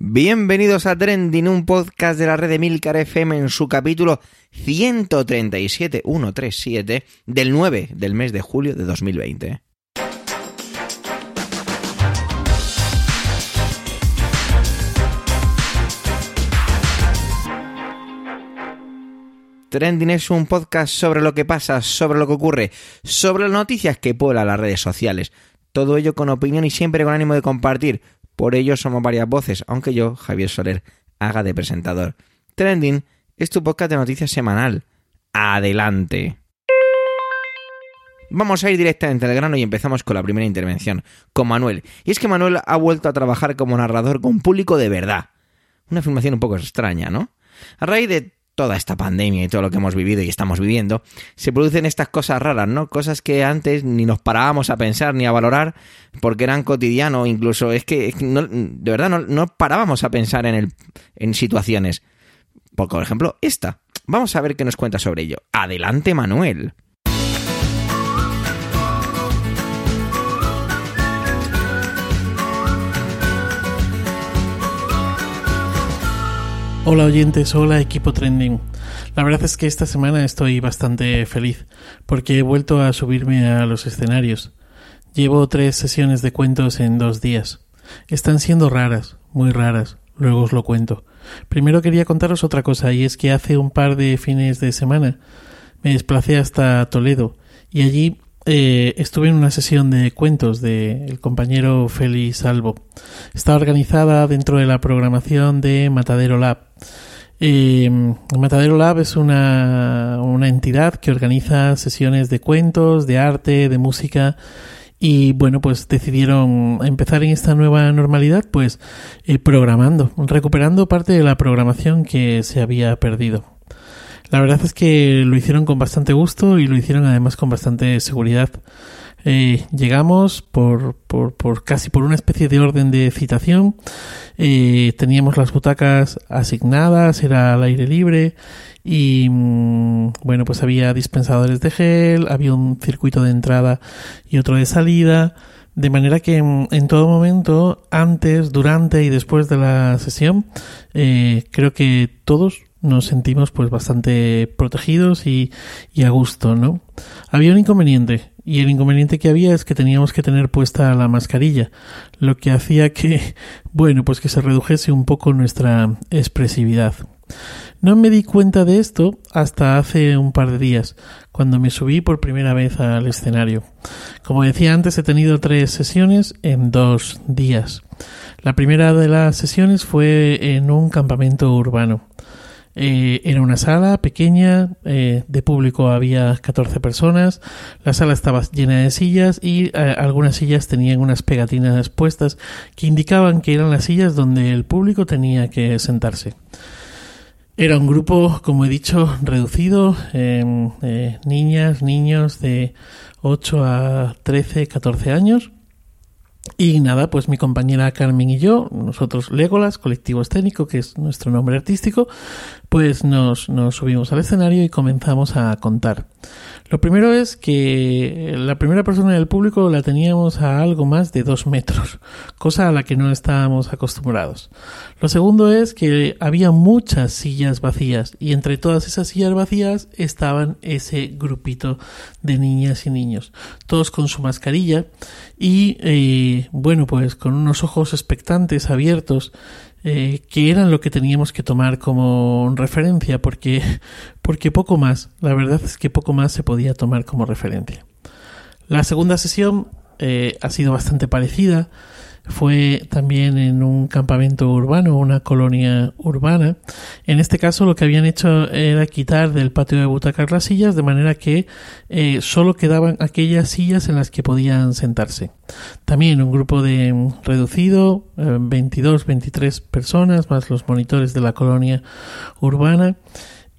Bienvenidos a Trending, un podcast de la red de Milcar FM en su capítulo 137, 137 del 9 del mes de julio de 2020. Trending es un podcast sobre lo que pasa, sobre lo que ocurre, sobre las noticias que pueblan las redes sociales. Todo ello con opinión y siempre con ánimo de compartir. Por ello somos varias voces, aunque yo, Javier Soler, haga de presentador. Trending es tu podcast de noticias semanal. Adelante. Vamos a ir directamente al grano y empezamos con la primera intervención, con Manuel. Y es que Manuel ha vuelto a trabajar como narrador con público de verdad. Una afirmación un poco extraña, ¿no? A raíz de toda esta pandemia y todo lo que hemos vivido y estamos viviendo, se producen estas cosas raras, ¿no? Cosas que antes ni nos parábamos a pensar ni a valorar porque eran cotidiano, incluso es que de verdad no, no, parábamos a pensar en, el, en situaciones. Por ejemplo, esta. Vamos a ver qué nos cuenta sobre ello. Adelante, Manuel. Hola oyentes, hola equipo trending. La verdad es que esta semana estoy bastante feliz porque he vuelto a subirme a los escenarios. Llevo tres sesiones de cuentos en dos días. Están siendo raras, muy raras, luego os lo cuento. Primero quería contaros otra cosa y es que hace un par de fines de semana me desplacé hasta Toledo y allí eh, estuve en una sesión de cuentos del compañero Félix Salvo. Está organizada dentro de la programación de Matadero Lab. Eh, Matadero Lab es una, una entidad que organiza sesiones de cuentos, de arte, de música y bueno, pues decidieron empezar en esta nueva normalidad, pues eh, programando, recuperando parte de la programación que se había perdido. La verdad es que lo hicieron con bastante gusto y lo hicieron además con bastante seguridad. Eh, llegamos por, por, por, casi por una especie de orden de citación. Eh, teníamos las butacas asignadas, era al aire libre y mm, bueno, pues había dispensadores de gel, había un circuito de entrada y otro de salida. De manera que mm, en todo momento, antes, durante y después de la sesión, eh, creo que todos nos sentimos pues bastante protegidos y, y, a gusto, ¿no? Había un inconveniente y el inconveniente que había es que teníamos que tener puesta la mascarilla, lo que hacía que, bueno, pues que se redujese un poco nuestra expresividad. No me di cuenta de esto hasta hace un par de días, cuando me subí por primera vez al escenario. Como decía antes, he tenido tres sesiones en dos días. La primera de las sesiones fue en un campamento urbano. Eh, era una sala pequeña, eh, de público había 14 personas, la sala estaba llena de sillas y eh, algunas sillas tenían unas pegatinas puestas que indicaban que eran las sillas donde el público tenía que sentarse. Era un grupo, como he dicho, reducido, em, niñas, niños de 8 a 13, 14 años y nada, pues mi compañera Carmen y yo, nosotros Legolas, colectivo escénico, que es nuestro nombre artístico, pues nos, subimos al escenario y comenzamos a contar. Lo primero es que la primera persona del público la teníamos a algo más de dos metros, cosa a la que no estábamos acostumbrados. Lo segundo es que había muchas sillas vacías y entre todas esas sillas vacías estaban ese grupito de niñas y niños, todos con su mascarilla y eh, bueno pues con unos ojos expectantes abiertos eh, que eran lo que teníamos que tomar como referencia, porque, porque poco más, la verdad es que poco más se podía tomar como referencia. La segunda sesión eh, ha sido bastante parecida fue también en un campamento urbano, una colonia urbana. En este caso lo que habían hecho era quitar del patio de butacas las sillas de manera que eh, solo quedaban aquellas sillas en las que podían sentarse. También un grupo de mm, reducido, 22, eh, 23 personas, más los monitores de la colonia urbana.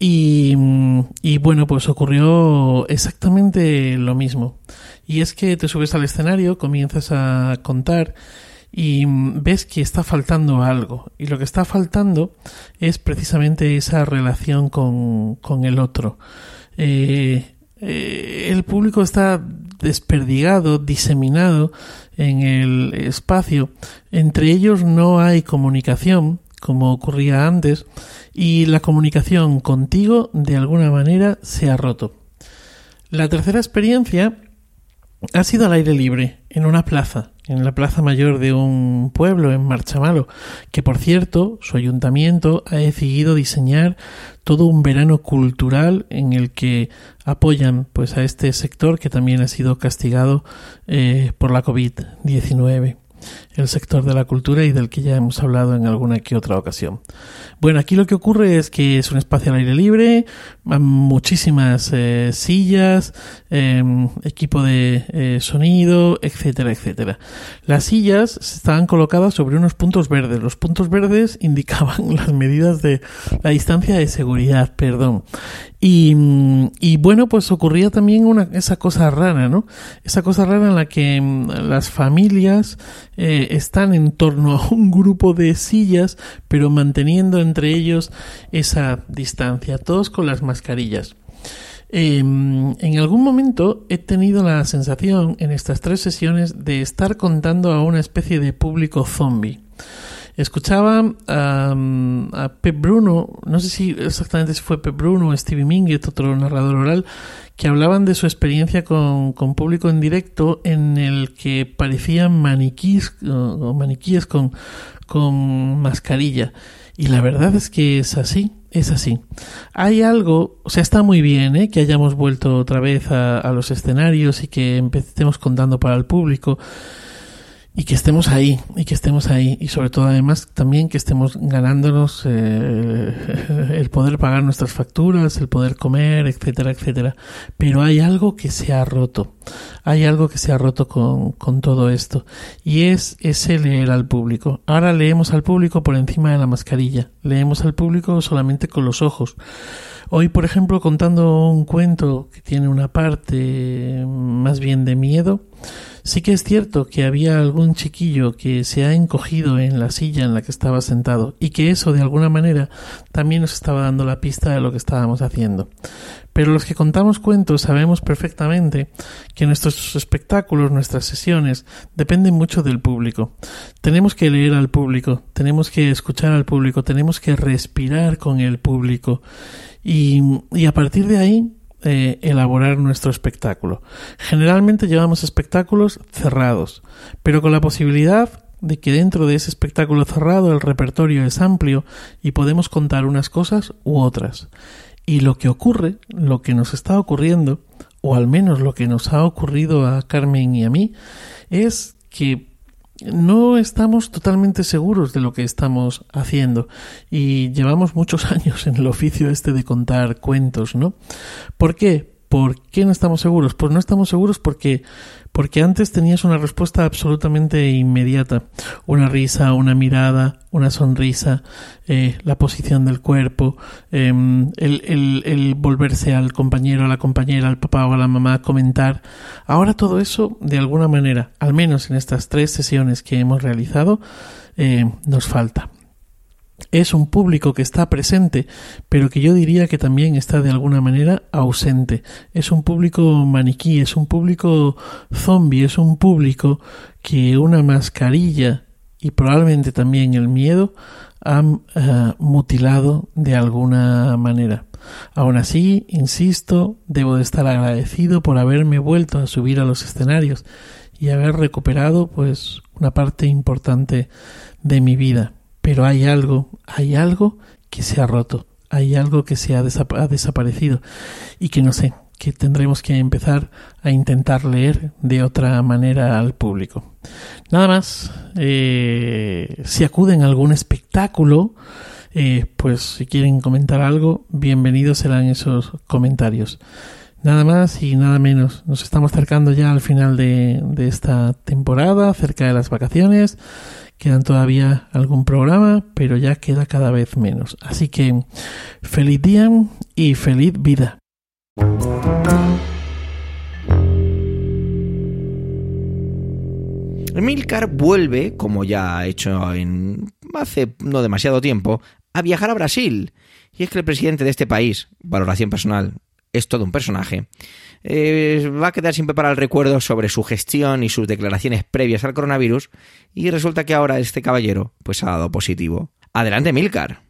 Y, mm, y, bueno, pues ocurrió exactamente lo mismo. Y es que te subes al escenario, comienzas a contar y ves que está faltando algo. Y lo que está faltando es precisamente esa relación con, con el otro. Eh, eh, el público está desperdigado, diseminado en el espacio. Entre ellos no hay comunicación, como ocurría antes, y la comunicación contigo de alguna manera se ha roto. La tercera experiencia ha sido al aire libre, en una plaza, en la plaza mayor de un pueblo, en Marchamalo, que por cierto, su ayuntamiento ha decidido diseñar todo un verano cultural en el que apoyan pues a este sector que también ha sido castigado eh, por la COVID-19 el sector de la cultura y del que ya hemos hablado en alguna que otra ocasión. Bueno, aquí lo que ocurre es que es un espacio al aire libre, muchísimas eh, sillas, em, equipo de eh, sonido, etcétera, etcétera. Las sillas estaban colocadas sobre unos puntos verdes. Los puntos verdes indicaban las medidas de la distancia de seguridad, perdón. Y, y bueno, pues ocurría también una, esa cosa rara, ¿no? Esa cosa rara en la que em, las familias eh, están en torno a un grupo de sillas, pero manteniendo entre ellos esa distancia, todos con las mascarillas. Em, en algún momento he tenido la sensación en estas tres sesiones de estar contando a una especie de público zombie. Escuchaba a Pep Bruno, no sé si exactamente si fue Pep Bruno o Stevie Minguet, otro narrador oral, que hablaban de su experiencia con, público en directo en el que parecían maniquíes o maniquíes con, con mascarilla. Y la verdad es que es así, es así. Hay algo, o sea, está muy bien ¿eh? que hayamos vuelto otra vez a, a los escenarios y que empecemos contando para el público y que estemos ahí, y que estemos ahí, y sobre todo además también que estemos ganándonos eh, el poder pagar nuestras facturas, el poder comer, etcétera, etcétera. Pero hay algo que se ha roto, hay algo que se ha roto con, con todo esto, y es ese leer al público. Ahora leemos al público por encima de la mascarilla, leemos al público solamente con los ojos. Hoy, por ejemplo, contando un cuento que tiene una parte más bien de miedo, Sí que es cierto que había algún chiquillo que se ha encogido en la silla en la que estaba sentado y que eso de alguna manera también nos estaba dando la pista de lo que estábamos haciendo. Pero los que contamos cuentos sabemos perfectamente que nuestros espectáculos, nuestras sesiones, dependen mucho del público. Tenemos que leer al público, tenemos que escuchar al público, tenemos que respirar con el público y, y a partir de ahí eh, elaborar nuestro espectáculo. Generalmente llevamos espectáculos cerrados, pero con la posibilidad de que dentro de ese espectáculo cerrado el repertorio es amplio y podemos contar unas cosas u otras. Y lo que ocurre, lo que nos está ocurriendo, o al menos lo que nos ha ocurrido a Carmen y a mí, es que no estamos totalmente seguros de lo que estamos haciendo y llevamos muchos años en el oficio este de contar cuentos, ¿no? ¿Por qué? ¿Por qué no estamos seguros? Pues no estamos seguros porque porque antes tenías una respuesta absolutamente inmediata, una risa, una mirada, una sonrisa, eh, la posición del cuerpo, em, el, el, volverse al compañero, a la compañera, al papá o a la mamá comentar. Ahora todo eso, de alguna manera, al menos en estas tres sesiones que hemos realizado, eh, nos falta es un público que está presente, pero que yo diría que también está de alguna manera ausente. Es un público maniquí, es un público zombie, es un público que una mascarilla y probablemente también el miedo han eh, mutilado de alguna manera. Aún así, insisto, debo de estar agradecido por haberme vuelto a subir a los escenarios y haber recuperado pues una parte importante de mi vida pero hay algo, hay algo que se ha roto, hay algo que se ha, desaparecido y que no sé, que tendremos que empezar a intentar leer de otra manera al público. Nada más, eh, si acuden a algún espectáculo, eh, pues si quieren comentar algo, bienvenidos serán esos comentarios. Nada más y nada menos. Nos estamos acercando ya al final de, de esta temporada, cerca de las vacaciones. Quedan todavía algún programa, pero ya queda cada vez menos. Así que feliz día y feliz vida. Milcar vuelve, como ya ha hecho en hace no demasiado tiempo, a viajar a Brasil. Y es que el presidente de este país, valoración personal, es todo un personaje, eh, va a quedar siempre para el recuerdo sobre su gestión y sus declaraciones previas al coronavirus y resulta que ahora este caballero pues ha dado positivo. Adelante, Milcar.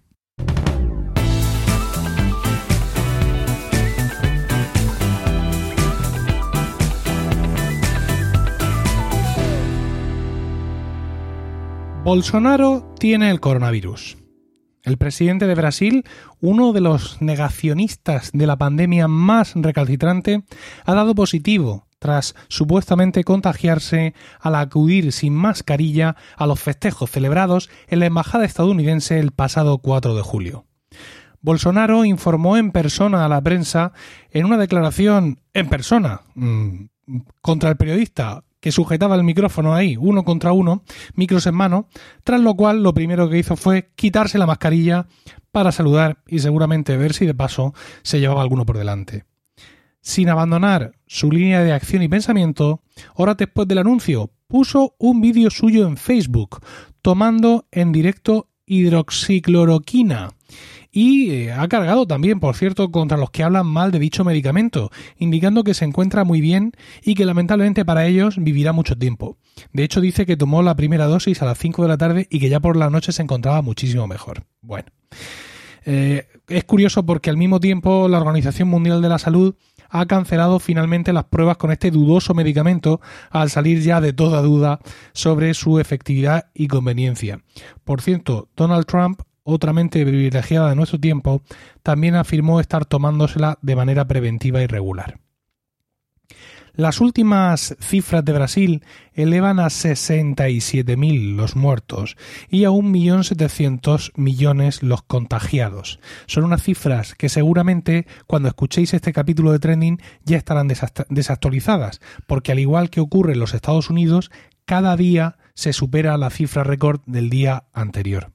Bolsonaro tiene el coronavirus. El presidente de Brasil, uno de los negacionistas de la pandemia más recalcitrante, ha dado positivo tras supuestamente contagiarse al acudir sin mascarilla a los festejos celebrados en la embajada estadounidense el pasado 4 de julio. Bolsonaro informó en persona a la prensa en una declaración en persona mmm, contra el periodista que sujetaba el micrófono ahí, uno contra uno, micros en mano, tras lo cual lo primero que hizo fue quitarse la mascarilla para saludar y seguramente ver si de paso se llevaba alguno por delante. Sin abandonar su línea de acción y pensamiento, horas después del anuncio, puso un vídeo suyo en Facebook, tomando en directo hidroxicloroquina y eh, ha cargado también, por cierto, contra los que hablan mal de dicho medicamento, indicando que se encuentra muy bien y que lamentablemente para ellos vivirá mucho tiempo. De hecho, dice que tomó la primera dosis a las 5 de la tarde y que ya por la noche se encontraba muchísimo mejor. Bueno. Eh, es curioso porque al mismo tiempo la Organización Mundial de la Salud ha cancelado finalmente las pruebas con este dudoso medicamento al salir ya de toda duda sobre su efectividad y conveniencia. Por cierto, Donald Trump otra mente privilegiada de nuestro tiempo, también afirmó estar tomándosela de manera preventiva y regular. Las últimas cifras de Brasil elevan a 67.000 los muertos y a 1.700.000 millones los contagiados. Son unas cifras que seguramente cuando escuchéis este capítulo de Trending ya estarán desactualizadas, porque al igual que ocurre en los Estados Unidos, cada día se supera la cifra récord del día anterior.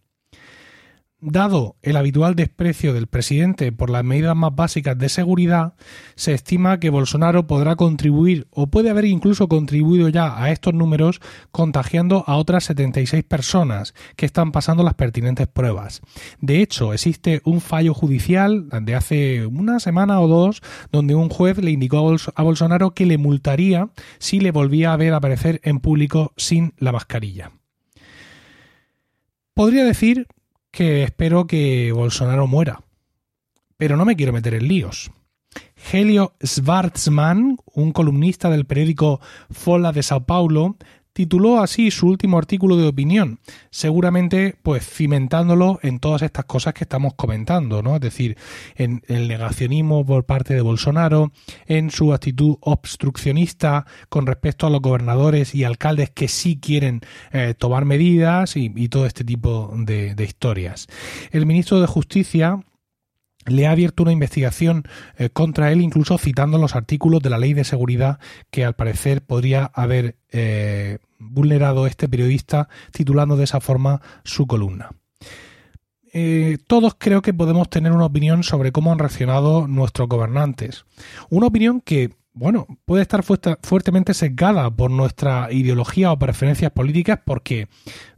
Dado el habitual desprecio del presidente por las medidas más básicas de seguridad, se estima que Bolsonaro podrá contribuir o puede haber incluso contribuido ya a estos números contagiando a otras 76 personas que están pasando las pertinentes pruebas. De hecho, existe un fallo judicial de hace una semana o dos donde un juez le indicó a Bolsonaro que le multaría si le volvía a ver aparecer en público sin la mascarilla. Podría decir que espero que Bolsonaro muera. Pero no me quiero meter en líos. Helio Schwarzman, un columnista del periódico Fola de Sao Paulo, tituló así su último artículo de opinión, seguramente pues cimentándolo en todas estas cosas que estamos comentando, ¿no? Es decir, en el negacionismo por parte de Bolsonaro, en su actitud obstruccionista con respecto a los gobernadores y alcaldes que sí quieren eh, tomar medidas y, todo este tipo de, de historias. El ministro de Justicia, le ha abierto una investigación eh, contra él, incluso citando los artículos de la ley de seguridad que al parecer podría haber eh, vulnerado este periodista, titulando de esa forma su columna. Eh, todos creo que podemos tener una opinión sobre cómo han reaccionado nuestros gobernantes. Una opinión que, bueno, puede estar fuertemente sesgada por nuestra ideología o preferencias políticas porque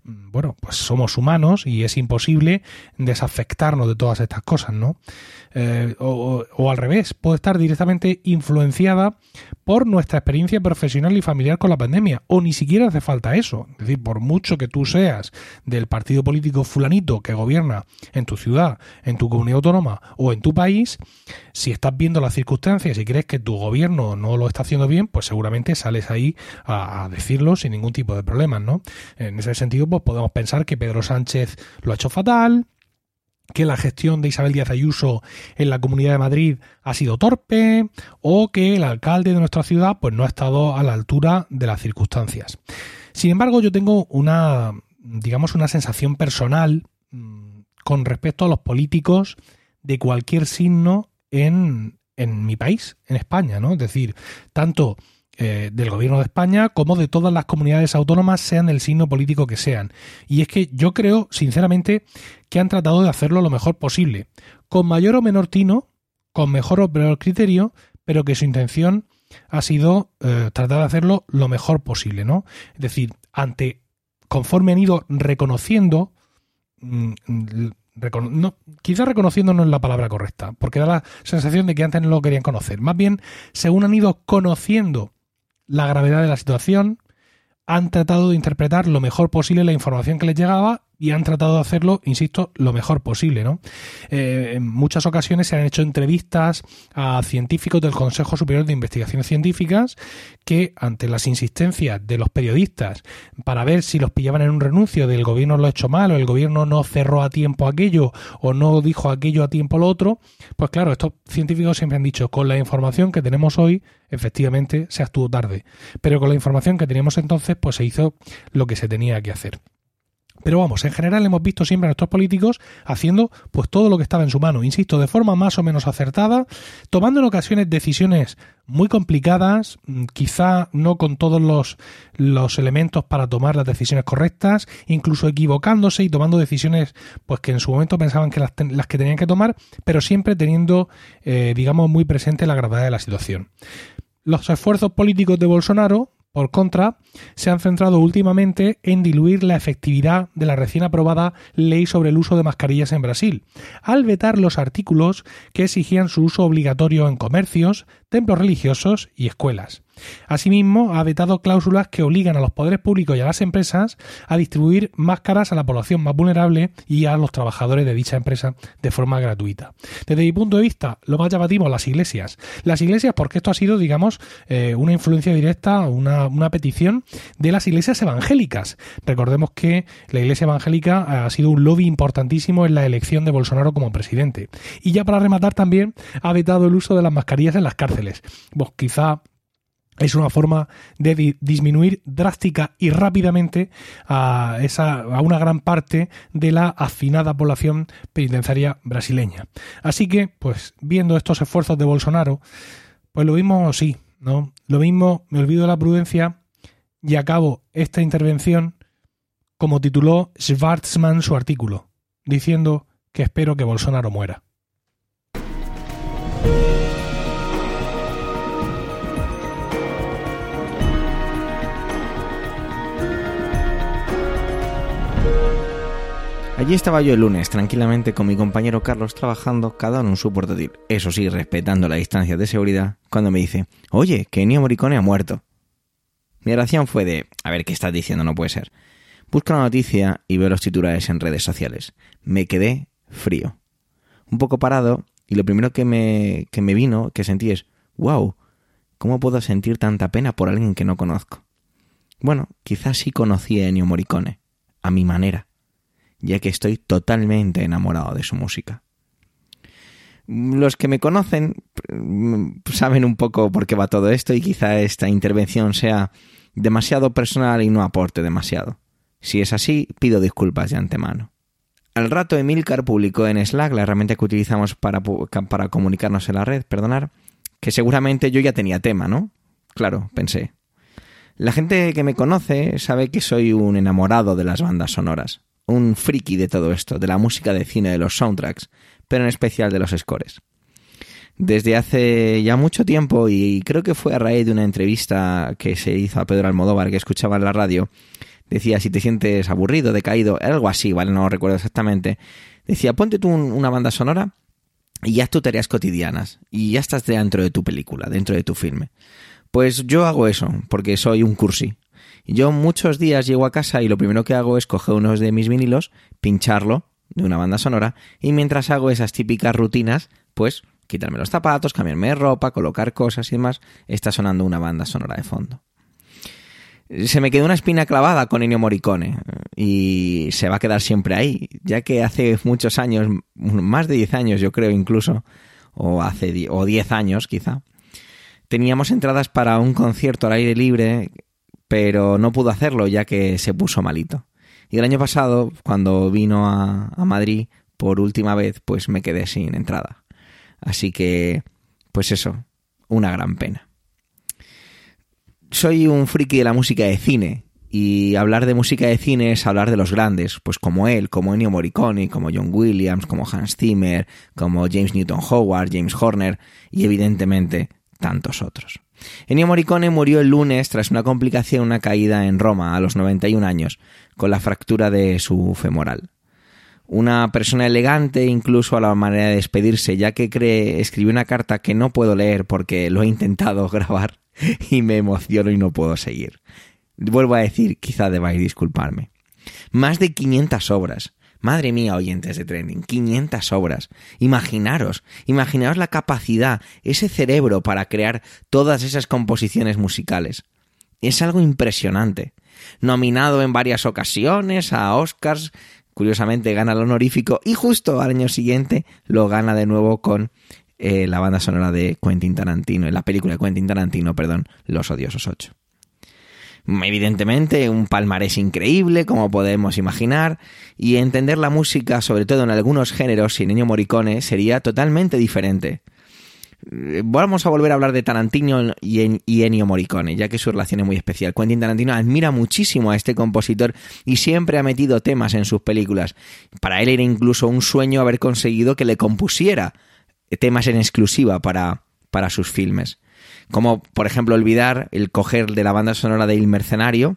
Mm, bueno, pues somos humanos y es imposible desafectarnos de todas estas cosas, ¿no? Eh, o, al revés, puede estar directamente influenciada por nuestra experiencia profesional y familiar con la pandemia, o ni siquiera hace falta eso. Es decir, por mucho que tú seas del partido político fulanito que gobierna en tu ciudad, en tu comunidad autónoma o en tu país, si estás viendo las circunstancias y crees que tu gobierno no lo está haciendo bien, pues seguramente sales ahí a, decirlo sin ningún tipo de problemas, ¿no? En ese sentido, pues podemos pensar que Pedro Sánchez lo ha hecho fatal, que la gestión de Isabel Díaz Ayuso en la Comunidad de Madrid ha sido torpe o que el alcalde de nuestra ciudad pues no ha estado a la altura de las circunstancias. Sin embargo, yo tengo una digamos una sensación personal mm, con respecto a los políticos de cualquier signo en, en mi país, en España, ¿no? Es decir, tanto eh, del gobierno de España como de todas las comunidades autónomas, sean del signo político que sean. Y es que yo creo, sinceramente, que han tratado de hacerlo lo mejor posible, con mayor o menor tino, con mejor o peor criterio, pero que su intención ha sido eh, tratar de hacerlo lo mejor posible, ¿no? Es decir, ante, conforme han ido reconociendo mm, quizás reconociendo no es la palabra correcta, porque da la sensación de que antes no lo querían conocer. Más bien, según han ido conociendo la gravedad de la situación, han tratado de interpretar lo mejor posible la información que les llegaba y han tratado de hacerlo, insisto, lo mejor posible, ¿no? Eh, en muchas ocasiones se han hecho entrevistas a científicos del Consejo Superior de Investigaciones Científicas que, ante las insistencias de los periodistas para ver si los pillaban en un renuncio del gobierno lo ha hecho mal o el gobierno no cerró a tiempo aquello o no dijo aquello a tiempo lo otro, pues claro, estos científicos siempre han dicho, con la información que tenemos hoy, efectivamente se actuó tarde, pero con la información que teníamos entonces, pues se hizo lo que se tenía que hacer. Pero vamos, en general hemos visto siempre a nuestros políticos haciendo pues todo lo que estaba en su mano, insisto, de forma más o menos acertada, tomando en ocasiones decisiones muy complicadas, mm, quizá no con todos los, los elementos para tomar las decisiones correctas, incluso equivocándose y tomando decisiones pues que en su momento pensaban que las, las que tenían que tomar, pero siempre teniendo, eh, digamos, muy presente la gravedad de la situación. Los esfuerzos políticos de Bolsonaro por contra, se han centrado últimamente en diluir la efectividad de la recién aprobada ley sobre el uso de mascarillas en Brasil, al vetar los artículos que exigían su uso obligatorio en comercios, templos religiosos y escuelas. Asimismo, ha vetado cláusulas que obligan a los poderes públicos y a las empresas a distribuir máscaras a la población más vulnerable y a los trabajadores de dicha empresa de forma gratuita. Desde mi punto de vista, lo más llamativo, las iglesias. Las iglesias, porque esto ha sido, digamos, eh, una influencia directa, una, una petición de las iglesias evangélicas. Recordemos que la iglesia evangélica ha sido un lobby importantísimo en la elección de Bolsonaro como presidente. Y ya para rematar también, ha vetado el uso de las mascarillas en las cárceles. Quizá es una forma de disminuir drástica y rápidamente a, esa, a una gran parte de la afinada población penitenciaria brasileña. Así que, pues, viendo estos esfuerzos de Bolsonaro, pues lo mismo sí, ¿no? Lo mismo, me olvido de la prudencia y acabo esta intervención como tituló Schwarzman su artículo, diciendo que espero que Bolsonaro muera. Allí estaba yo el lunes, tranquilamente con mi compañero Carlos trabajando, cada uno en su portátil, eso sí, respetando la distancia de seguridad, cuando me dice, oye, que Ennio Morricone ha muerto. Mi reacción fue de, a ver, ¿qué estás diciendo? No puede ser. Busco la noticia y veo los titulares en redes sociales. Me quedé frío. Un poco parado, y lo primero que me, que me vino, que sentí es, wow, ¿cómo puedo sentir tanta pena por alguien que no conozco? Bueno, quizás sí conocí a Ennio Morricone, a mi manera ya que estoy totalmente enamorado de su música. Los que me conocen mm, saben un poco por qué va todo esto y quizá esta intervención sea demasiado personal y no aporte demasiado. Si es así, pido disculpas de antemano. Al rato Emilcar publicó en Slack, la herramienta que utilizamos para, para comunicarnos en la red, perdonar, que seguramente yo ya tenía tema, ¿no? Claro, pensé. La gente que me conoce sabe que soy un enamorado de las bandas sonoras un friki de todo esto, de la música de cine, de los soundtracks, pero en especial de los scores. Desde hace ya mucho tiempo, y creo que fue a raíz de una entrevista que se hizo a Pedro Almodóvar que escuchaba en la radio, decía si te sientes aburrido, decaído, algo así, ¿vale? No recuerdo exactamente. Decía, ponte tú una banda sonora y haz tus tareas cotidianas y ya estás dentro de tu película, dentro de tu filme. Pues yo hago eso, porque soy un cursi. Yo muchos días llego a casa y lo primero que hago es coger uno de mis vinilos, pincharlo de una banda sonora y mientras hago esas típicas rutinas, pues quitarme los zapatos, cambiarme de ropa, colocar cosas y demás, está sonando una banda sonora de fondo. Se me quedó una espina clavada con Ennio Morricone y se va a quedar siempre ahí, ya que hace muchos años, más de 10 años yo creo incluso, o hace o 10 años quizá, teníamos entradas para un concierto al aire libre pero no pudo hacerlo ya que se puso malito. Y el año pasado, cuando vino a, Madrid por última vez, pues me quedé sin entrada. Así que, pues eso, una gran pena. Soy un friki de la música de cine, y hablar de música de cine es hablar de los grandes, pues como él, como Ennio Morricone, como John Williams, como Hans Zimmer, como James Newton Howard, James Horner y evidentemente tantos otros. Ennio Morricone murió el lunes tras una complicación, una caída en Roma a los 91 años, con la fractura de su femoral. una persona elegante incluso a la manera de despedirse, ya que cree, escribió una carta que no puedo leer porque lo he intentado grabar y me emociono y no puedo seguir. Vuelvo a decir, quizá debáis disculparme. Más de 500 obras. Madre mía, oyentes de trending, 500 obras. Imaginaros, imaginaros la capacidad, ese cerebro para crear todas esas composiciones musicales. Es algo impresionante. Nominado en varias ocasiones a Oscars, curiosamente gana el honorífico y justo al año siguiente lo gana de nuevo con eh, la banda sonora de Quentin Tarantino, en la película de Quentin Tarantino, perdón, Los Odiosos 8. Evidentemente, un palmarés increíble, como podemos imaginar, y entender la música, sobre todo en algunos géneros, sin Ennio Morricone, sería totalmente diferente. Eh, vamos a volver a hablar de Tarantino y Ennio Morricone, ya que su relación es muy especial. Quentin Tarantino admira muchísimo a este compositor y siempre ha metido temas en sus películas. Para él era incluso un sueño haber conseguido que le compusiera temas en exclusiva para, para sus filmes. Como, por ejemplo, olvidar el coger de la banda sonora de Il Mercenario,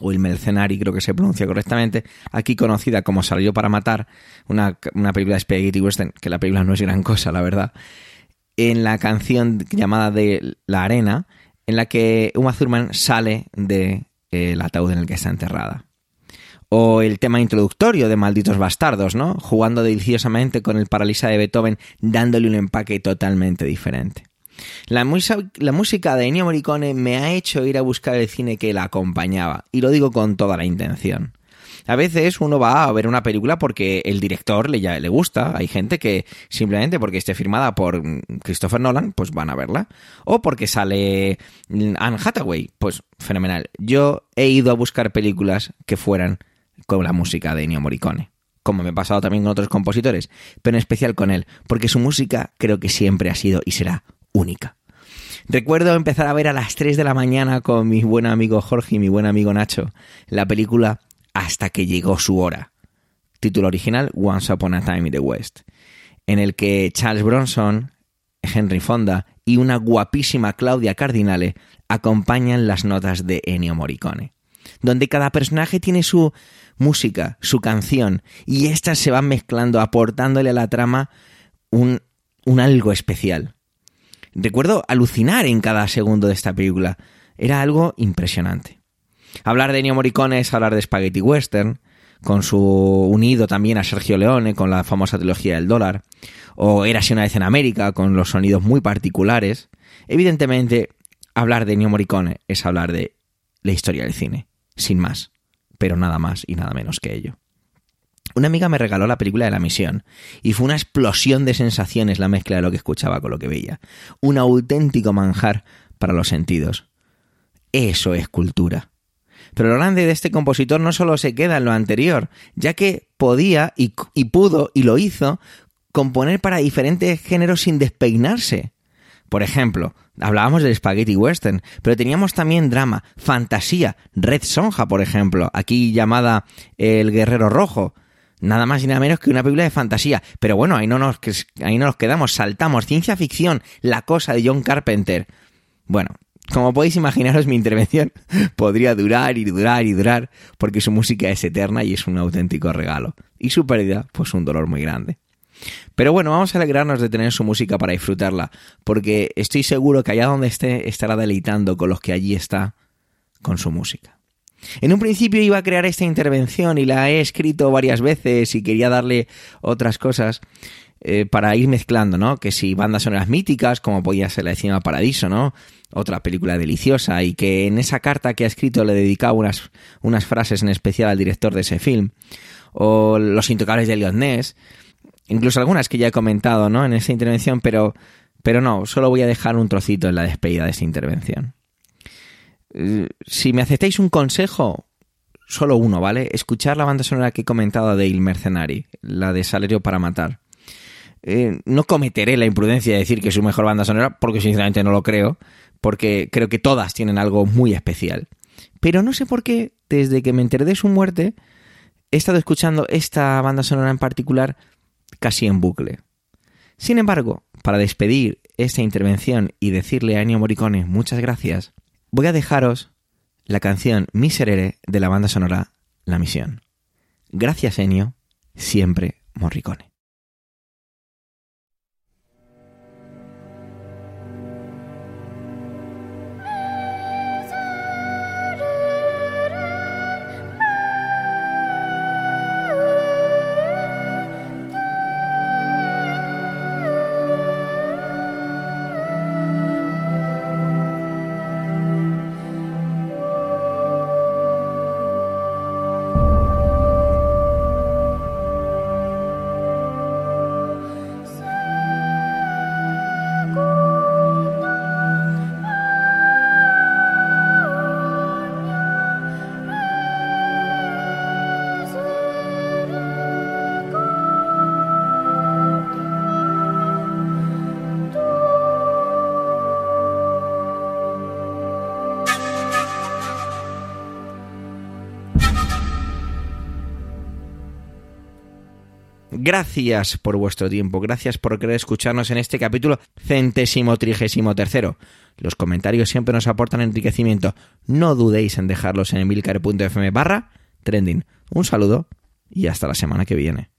o El Mercenari creo que se pronuncia correctamente, aquí conocida como Salió para matar, una, una película de Spaghetti Western, que la película no es gran cosa, la verdad, en la canción llamada de La Arena, en la que Uma Thurman sale del de, ataúd en el que está enterrada. O el tema introductorio de Malditos Bastardos, ¿no? Jugando deliciosamente con el Paralisa de Beethoven, dándole un empaque totalmente diferente. La, la, música de Ennio Morricone me ha hecho ir a buscar el cine que la acompañaba, y lo digo con toda la intención. A veces uno va a ver una película porque el director le, le gusta. Hay gente que simplemente porque esté firmada por Christopher Nolan, pues van a verla. O porque sale Anne Hathaway, pues fenomenal. Yo he ido a buscar películas que fueran con la música de Ennio Morricone como me he pasado también con otros compositores, pero en especial con él, porque su música creo que siempre ha sido y será única. Recuerdo empezar a ver a las 3 de la mañana con mi buen amigo Jorge y mi buen amigo Nacho la película Hasta que llegó su hora. Título original Once Upon a Time in the West, en el que Charles Bronson, Henry Fonda y una guapísima Claudia Cardinale acompañan las notas de Ennio Morricone, donde cada personaje tiene su música, su canción, y éstas se van mezclando, aportándole a la trama un, un algo especial. Recuerdo alucinar en cada segundo de esta película. Era algo impresionante. Hablar de Ennio Morricone es hablar de Spaghetti Western, con su unido también a Sergio Leone con la famosa trilogía del dólar, o Érase una vez en América con los sonidos muy particulares. Evidentemente, hablar de Ennio Morricone es hablar de la historia del cine, sin más, pero nada más y nada menos que ello. Una amiga me regaló la película de la misión y fue una explosión de sensaciones la mezcla de lo que escuchaba con lo que veía. Un auténtico manjar para los sentidos. Eso es cultura. Pero lo grande de este compositor no solo se queda en lo anterior, ya que podía y, y pudo y lo hizo componer para diferentes géneros sin despeinarse. Por ejemplo, hablábamos del spaghetti western, pero teníamos también drama, fantasía, Red Sonja, por ejemplo, aquí llamada El Guerrero Rojo, nada más y nada menos que una película de fantasía. Pero bueno, ahí no nos, ahí no nos quedamos, saltamos. Ciencia ficción, La cosa de John Carpenter. Bueno, como podéis imaginaros, mi intervención podría durar y durar y durar, porque su música es eterna y es un auténtico regalo. Y su pérdida, pues un dolor muy grande. Pero bueno, vamos a alegrarnos de tener su música para disfrutarla, porque estoy seguro que allá donde esté estará deleitando con los que allí está con su música. En un principio iba a crear esta intervención y la he escrito varias veces y quería darle otras cosas eh, para ir mezclando, ¿no? Que si bandas sonoras míticas, como podía ser La Cinema Paradiso, ¿no? Otra película deliciosa y que en esa carta que ha escrito le dedicaba unas, unas frases en especial al director de ese film. O Los Intocables de Elliot Ness. Incluso algunas que ya he comentado, ¿no? En esa intervención, pero, pero no, solo voy a dejar un trocito en la despedida de esa intervención. Eh, si me aceptáis un consejo, solo uno, ¿vale? Escuchar la banda sonora que he comentado de Il Mercenari, la de Salario para Matar. Eh, no cometeré la imprudencia de decir que es su mejor banda sonora, porque sinceramente no lo creo, porque creo que todas tienen algo muy especial. Pero no sé por qué, desde que me enteré de su muerte, he estado escuchando esta banda sonora en particular casi en bucle. Sin embargo, para despedir esta intervención y decirle a Ennio Morricone muchas gracias, voy a dejaros la canción Miserere de la banda sonora La Misión. Gracias, Enio, siempre Morricone. Gracias por vuestro tiempo, gracias por querer escucharnos en este capítulo centésimo trigésimo tercero. Los comentarios siempre nos aportan enriquecimiento. No dudéis en dejarlos en emilcar.fm barra trending. Un saludo y hasta la semana que viene.